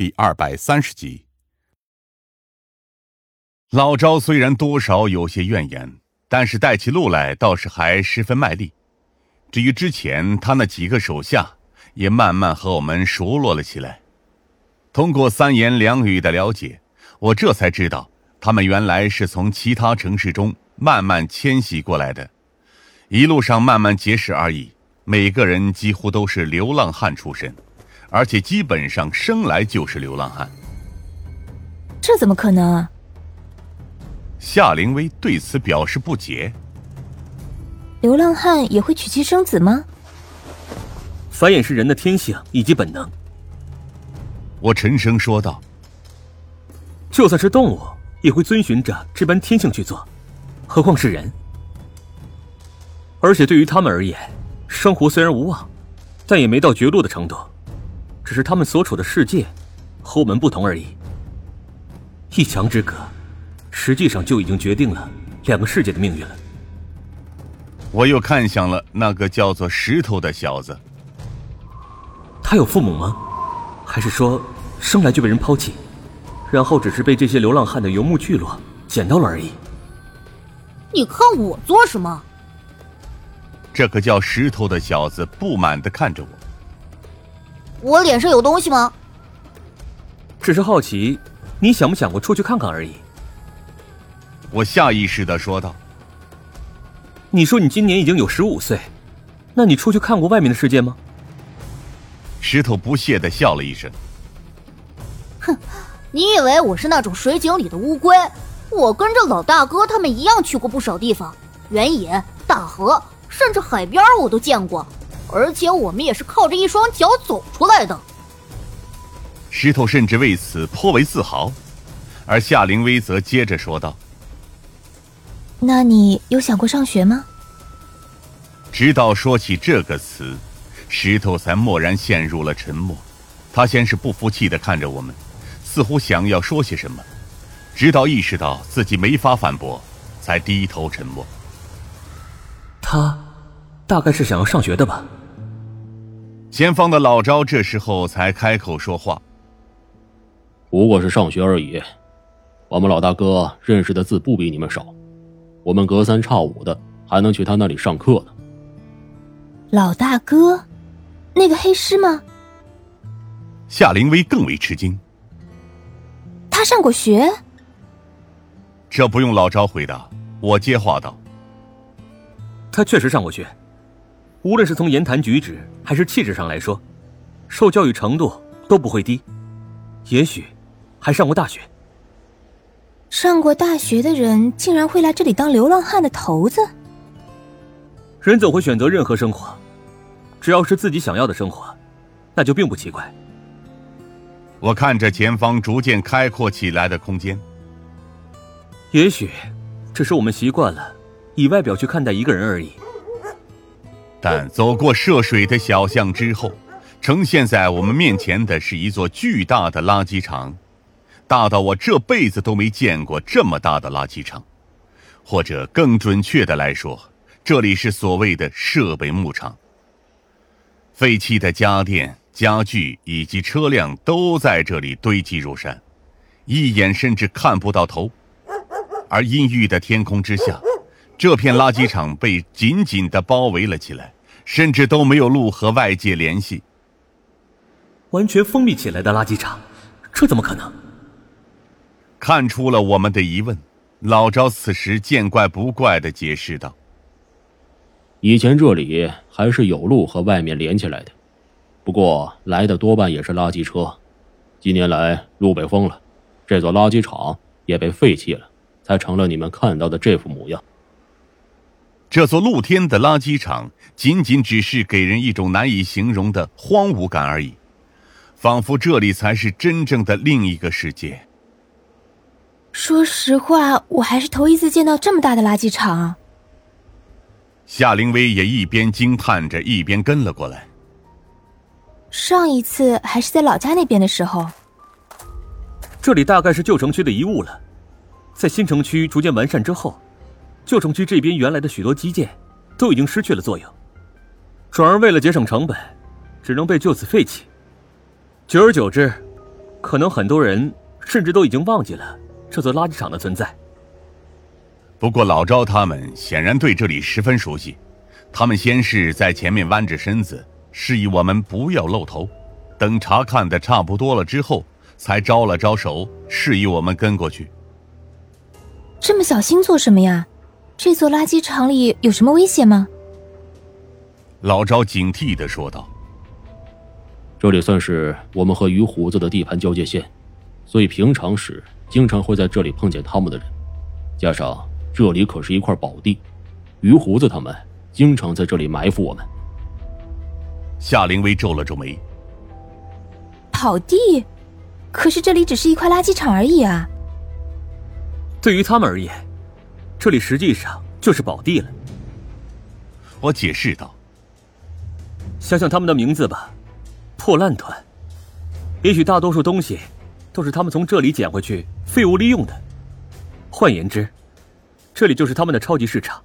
第二百三十集。老赵虽然多少有些怨言，但是带起路来倒是还十分卖力。至于之前他那几个手下，也慢慢和我们熟络了起来。通过三言两语的了解，我这才知道，他们原来是从其他城市中慢慢迁徙过来的，一路上慢慢结识而已。每个人几乎都是流浪汉出身，而且基本上生来就是流浪汉。这怎么可能啊？夏灵薇对此表示不解。流浪汉也会娶妻生子吗？繁衍是人的天性以及本能。我沉声说道：“就算是动物，也会遵循着这般天性去做，何况是人？而且对于他们而言。”生活虽然无望，但也没到绝路的程度，只是他们所处的世界和我们不同而已。一墙之隔，实际上就已经决定了两个世界的命运了。我又看向了那个叫做石头的小子。他有父母吗？还是说生来就被人抛弃，然后只是被这些流浪汉的游牧聚落捡到了而已？你看我做什么？这个叫石头的小子不满的看着我。我脸上有东西吗？只是好奇，你想不想过出去看看而已。我下意识的说道。你说你今年已经有十五岁，那你出去看过外面的世界吗？石头不屑的笑了一声。哼，你以为我是那种水井里的乌龟？我跟着老大哥他们一样去过不少地方，原野、大河。甚至海边我都见过，而且我们也是靠着一双脚走出来的。石头甚至为此颇为自豪，而夏灵薇则接着说道：“那你有想过上学吗？”直到说起这个词，石头才蓦然陷入了沉默。他先是不服气的看着我们，似乎想要说些什么，直到意识到自己没法反驳，才低头沉默。他，大概是想要上学的吧。前方的老招这时候才开口说话：“不过是上学而已，我们老大哥认识的字不比你们少，我们隔三差五的还能去他那里上课呢。”老大哥，那个黑师吗？夏灵薇更为吃惊。他上过学？这不用老招回答，我接话道。他确实上过学，无论是从言谈举止还是气质上来说，受教育程度都不会低，也许还上过大学。上过大学的人竟然会来这里当流浪汉的头子？人总会选择任何生活，只要是自己想要的生活，那就并不奇怪。我看着前方逐渐开阔起来的空间，也许只是我们习惯了。以外表去看待一个人而已，但走过涉水的小巷之后，呈现在我们面前的是一座巨大的垃圾场，大到我这辈子都没见过这么大的垃圾场，或者更准确的来说，这里是所谓的设备牧场。废弃的家电、家具以及车辆都在这里堆积如山，一眼甚至看不到头，而阴郁的天空之下。这片垃圾场被紧紧的包围了起来，甚至都没有路和外界联系。完全封闭起来的垃圾场，这怎么可能？看出了我们的疑问，老赵此时见怪不怪的解释道：“以前这里还是有路和外面连起来的，不过来的多半也是垃圾车。近年来路被封了，这座垃圾场也被废弃了，才成了你们看到的这副模样。”这座露天的垃圾场仅仅只是给人一种难以形容的荒芜感而已，仿佛这里才是真正的另一个世界。说实话，我还是头一次见到这么大的垃圾场。夏灵薇也一边惊叹着，一边跟了过来。上一次还是在老家那边的时候。这里大概是旧城区的遗物了，在新城区逐渐完善之后。旧城区这边原来的许多基建都已经失去了作用，转而为了节省成本，只能被就此废弃。久而久之，可能很多人甚至都已经忘记了这座垃圾场的存在。不过老赵他们显然对这里十分熟悉，他们先是在前面弯着身子，示意我们不要露头，等查看的差不多了之后，才招了招手，示意我们跟过去。这么小心做什么呀？这座垃圾场里有什么危险吗？老赵警惕的说道：“这里算是我们和鱼胡子的地盘交界线，所以平常时经常会在这里碰见他们的人，加上……”这里可是一块宝地，鱼胡子他们经常在这里埋伏我们。夏灵薇皱了皱眉。宝地，可是这里只是一块垃圾场而已啊。对于他们而言，这里实际上就是宝地了。我解释道：“想想他们的名字吧，破烂团。也许大多数东西都是他们从这里捡回去废物利用的。换言之。”这里就是他们的超级市场，